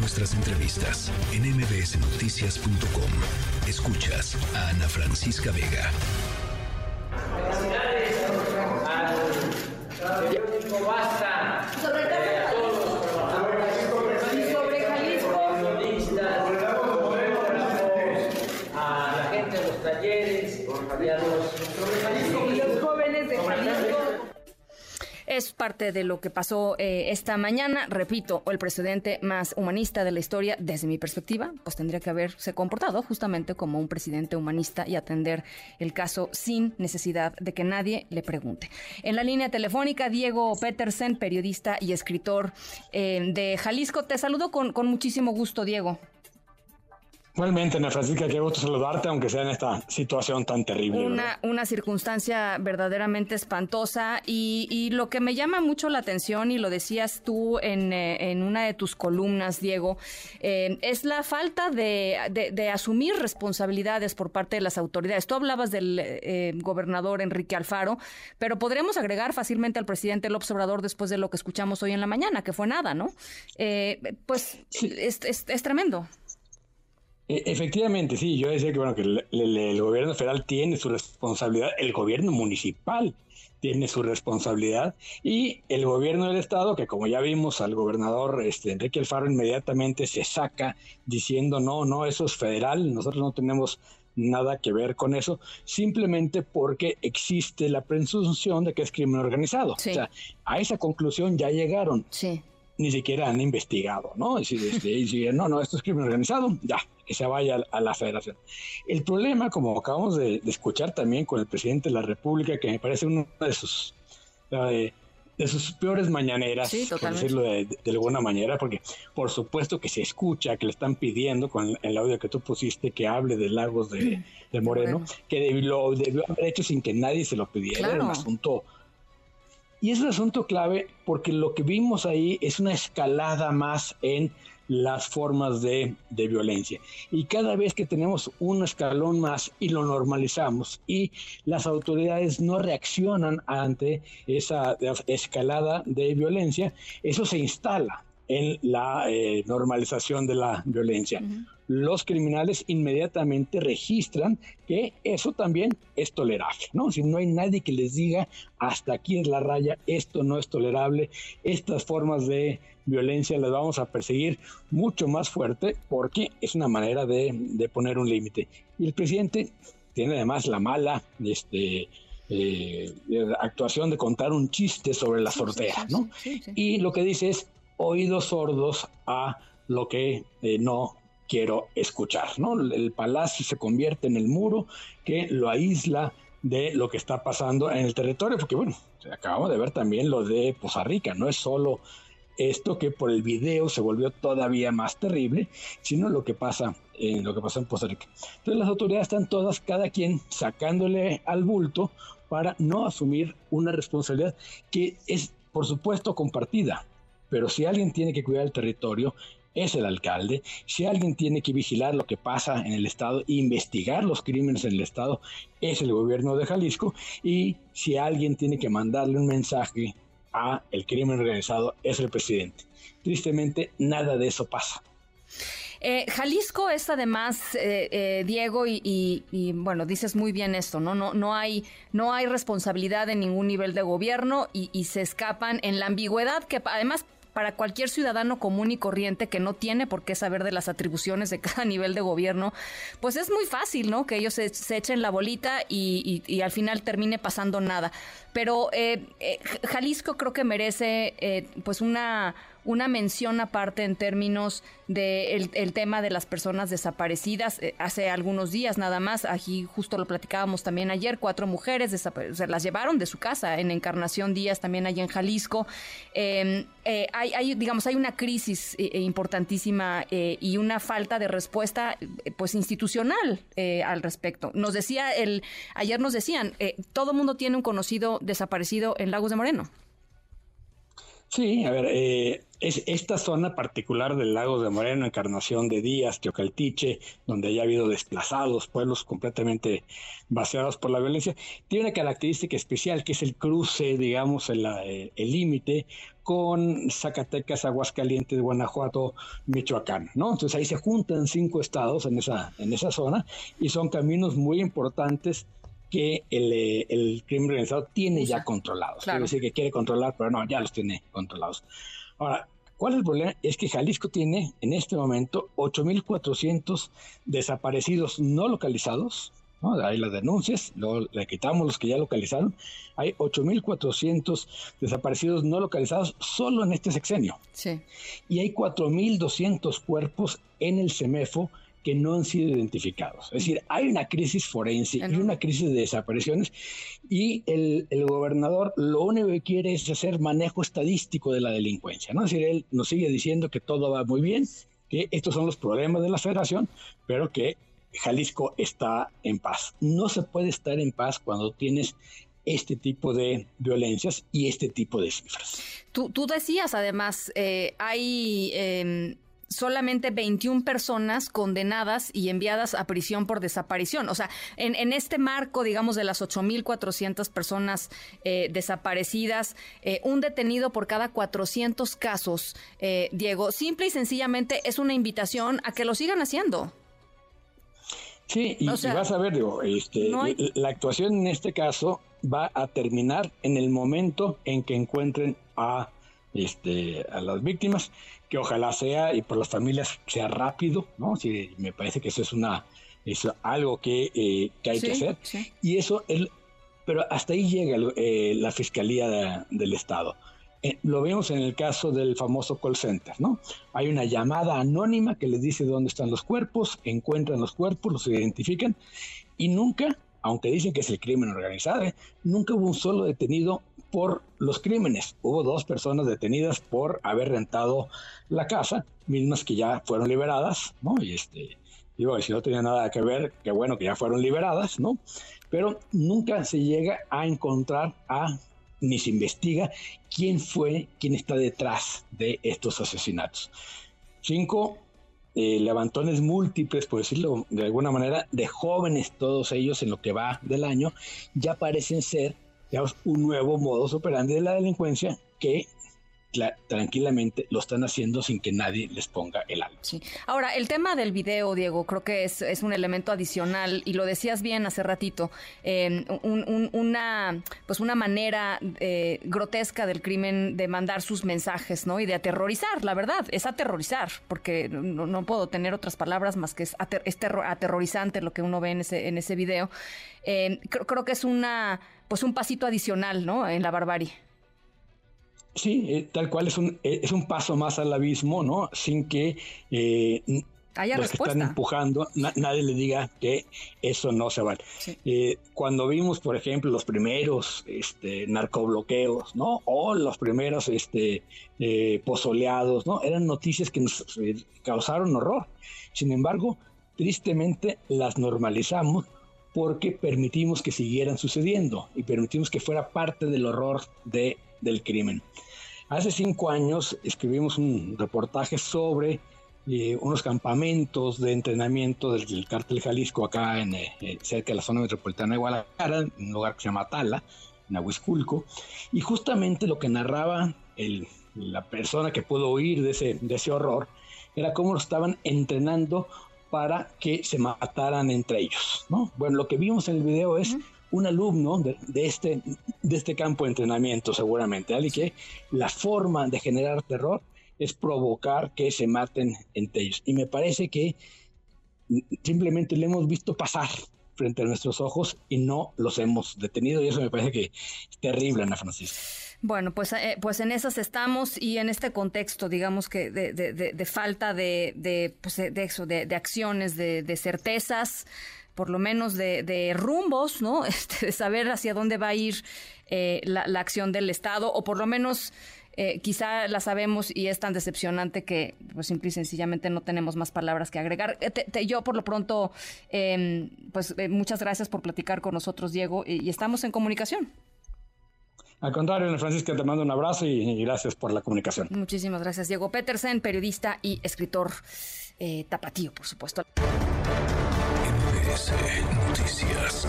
nuestras entrevistas en mbsnoticias.com. Escuchas a Ana Francisca Vega. A los talleres Es parte de lo que pasó eh, esta mañana. Repito, el presidente más humanista de la historia, desde mi perspectiva, pues tendría que haberse comportado justamente como un presidente humanista y atender el caso sin necesidad de que nadie le pregunte. En la línea telefónica, Diego Petersen, periodista y escritor eh, de Jalisco. Te saludo con, con muchísimo gusto, Diego. Igualmente, Ana Francisca, qué gusto saludarte, aunque sea en esta situación tan terrible. Una, una circunstancia verdaderamente espantosa y, y lo que me llama mucho la atención, y lo decías tú en, eh, en una de tus columnas, Diego, eh, es la falta de, de- de asumir responsabilidades por parte de las autoridades. Tú hablabas del eh, gobernador Enrique Alfaro, pero podremos agregar fácilmente al presidente López Obrador después de lo que escuchamos hoy en la mañana, que fue nada, ¿no? Eh, pues es, es- es tremendo. E- Efectivamente, sí, yo decía que bueno que el, el- el gobierno federal tiene su responsabilidad, el gobierno municipal tiene su responsabilidad y el gobierno del estado, que como ya vimos al gobernador este, Enrique Alfaro inmediatamente se saca diciendo no, no, eso es federal, nosotros no tenemos nada que ver con eso, simplemente porque existe la presunción de que es crimen organizado. Sí. O sea, a esa conclusión ya llegaron Sí. Ni siquiera han investigado, ¿no? Es decir, este, y si, no, no, esto es crimen organizado, ya, que se vaya a, a la federación. El problema, como acabamos de, de escuchar también con el presidente de la República, que me parece uno de sus, eh, de sus peores mañaneras, Sí, por decirlo de, de alguna manera, porque por supuesto que se escucha que le están pidiendo con el audio que tú pusiste que hable de Lagos de, de Moreno, Moreno. que lo debió haber hecho sin que nadie se lo pidiera, era un Claro. asunto y es un asunto clave porque lo que vimos ahí es una escalada más en las formas de, violencia. Y cada vez que tenemos un escalón más y lo normalizamos y las autoridades no reaccionan ante esa escalada de violencia, eso se instala en la eh, normalización de la violencia. Los criminales inmediatamente registran que eso también es tolerable, ¿no? Si no hay nadie que les diga hasta aquí es la raya, esto no es tolerable, estas formas de violencia las vamos a perseguir mucho más fuerte porque es una manera de, de poner un límite. Y el presidente tiene además la mala este, eh, actuación de contar un chiste sobre la sortera, ¿no? Sí, sí. Y lo que dice es oídos sordos a lo que eh, no quiero escuchar, ¿no? El palacio se convierte en el muro que lo aísla de lo que está pasando en el territorio, porque bueno, acabamos de ver también lo de Poza Rica, no es solo esto que por el video se volvió todavía más terrible, sino lo que pasa en lo que pasó en Poza Rica. Entonces las autoridades están todas, cada quien sacándole al bulto para no asumir una responsabilidad que es, por supuesto, compartida. Pero si alguien tiene que cuidar el territorio, es el alcalde. Si alguien tiene que vigilar lo que pasa en el Estado, investigar los crímenes en el Estado, es el gobierno de Jalisco. Y si alguien tiene que mandarle un mensaje a el crimen organizado, es el presidente. Tristemente, nada de eso pasa. Eh, Jalisco es además, eh, eh, Diego, y, bueno, dices muy bien esto, ¿no? No, no, hay, no hay responsabilidad en ningún nivel de gobierno y, se escapan en la ambigüedad que además para cualquier ciudadano común y corriente que no tiene por qué saber de las atribuciones de cada nivel de gobierno, pues es muy fácil, ¿no? Que ellos se, se echen la bolita y, y- y al final termine pasando nada. Pero eh, eh, Jalisco creo que merece eh, pues una, una mención aparte en términos del el tema de las personas desaparecidas. Eh, hace algunos días nada más, aquí justo lo platicábamos también ayer, cuatro mujeres se las llevaron de su casa en Encarnación Díaz, también allá en Jalisco. Eh, eh, hay, hay, digamos, hay una crisis eh, importantísima y una falta de respuesta pues institucional al respecto. Nos decía el, ayer nos decían, todo mundo tiene un conocido desaparecido en Lagos de Moreno. Sí, a ver, es esta zona particular del lago de Moreno, Encarnación de Díaz, Teocaltiche, donde ya ha habido desplazados, pueblos completamente vaciados por la violencia, tiene una característica especial que es el cruce, digamos, el límite con Zacatecas, Aguascalientes, Guanajuato, Michoacán, ¿no? Entonces ahí se juntan cinco estados en esa, en esa zona y son caminos muy importantes que el, eh, el crimen organizado tiene ya controlados. Quiere decir que quiere controlar, pero no, ya los tiene controlados. Ahora, ¿cuál es el problema? Es que Jalisco tiene en este momento 8.400 desaparecidos no localizados. ¿no? Hay las denuncias, luego le quitamos los que ya localizaron. Hay 8.400 desaparecidos no localizados solo en este sexenio. Sí. Y hay 4.200 cuerpos en el CEMEFO que no han sido identificados. Es decir, hay una crisis forense y una crisis de desapariciones y el, gobernador lo único que quiere es hacer manejo estadístico de la delincuencia. ¿no? Es decir, él nos sigue diciendo que todo va muy bien, que estos son los problemas de la federación, pero que Jalisco está en paz. No se puede estar en paz cuando tienes este tipo de violencias y este tipo de cifras. Tú, tú decías además, eh, hay... Em, solamente 21 personas condenadas y enviadas a prisión por desaparición. O sea, en, este marco, digamos, de las 8.400 personas eh, desaparecidas, eh, un detenido por cada 400 casos, eh, Diego, simple y sencillamente es una invitación a que lo sigan haciendo. Sí, y, vas a ver, digo, este, la actuación en este caso va a terminar en el momento en que encuentren a este, a las víctimas, que ojalá sea y por las familias sea rápido, ¿no? Sí, me parece que eso es una es algo que, eh, que hay que hacer. Y eso, el, pero hasta ahí llega eh, la Fiscalía del Estado. Eh, lo vemos en el caso del famoso call center, ¿no? Hay una llamada anónima que les dice dónde están los cuerpos, encuentran los cuerpos, los identifican y nunca aunque dicen que es el crimen organizado, nunca hubo un solo detenido por los crímenes. Hubo dos personas detenidas por haber rentado la casa, mismas que ya fueron liberadas, ¿no? Y este, digo, si no tenía nada que ver, qué bueno que ya fueron liberadas, ¿no? Pero nunca se llega a encontrar a, ni se investiga quién fue, quién está detrás de estos asesinatos. Cinco eh, levantones múltiples, por decirlo de alguna manera, de jóvenes, todos ellos en lo que va del año, ya parecen ser digamos, un nuevo modo operandi de la delincuencia que tranquilamente lo están haciendo sin que nadie les ponga el alto. Sí. Ahora, el tema del video, Diego, creo que es, es un elemento adicional y lo decías bien hace ratito, eh, una, pues una manera eh, grotesca del crimen de mandar sus mensajes, ¿no? Y de aterrorizar, la verdad, es aterrorizar, porque no, puedo tener otras palabras más que es, aterrorizante lo que uno ve en ese, en ese video. Eh, creo, creo que es una, pues un pasito adicional, ¿no? En la barbarie. Sí, eh, tal cual es un, eh, es un paso más al abismo, ¿no? Sin que eh, los que están empujando, nadie le diga que eso no se vale. cuando vimos, por ejemplo, los primeros este, narcobloqueos, ¿no? O los primeros este, pozoleados, ¿no? Eran noticias que nos causaron horror. Sin embargo, tristemente las normalizamos porque permitimos que siguieran sucediendo y permitimos que fuera parte del horror de del crimen. Hace cinco años escribimos un reportaje sobre eh, unos campamentos de entrenamiento del, cártel Jalisco acá en, eh, eh, cerca de la zona metropolitana de Guadalajara, en un lugar que se llama Tala, en Ahuizculco, y justamente lo que narraba el, la persona que pudo oír de ese, de ese horror era cómo estaban entrenando para que se mataran entre ellos, ¿no? Bueno, lo que vimos en el video es un alumno de, este, de este campo de entrenamiento seguramente, y que la forma de generar terror es provocar que se maten entre ellos. Y me parece que simplemente le hemos visto pasar frente a nuestros ojos y no los hemos detenido y eso me parece que es terrible, Ana Francisca. Bueno, pues, eh, pues en esas estamos y en este contexto, digamos que de, de, de, falta de, de, pues de, eso, de, acciones, de, certezas, por lo menos de, rumbos, ¿no? Este, de saber hacia dónde va a ir eh, la, acción del Estado, o por lo menos eh, quizá la sabemos y es tan decepcionante que, pues, simple y sencillamente no tenemos más palabras que agregar. Eh, yo, por lo pronto, em, pues, muchas gracias por platicar con nosotros, Diego, y, estamos en comunicación. Al contrario, Ana Francisca, te mando un abrazo y, gracias por la comunicación. Muchísimas gracias, Diego Petersen, periodista y escritor eh, tapatío, por supuesto. Noticias.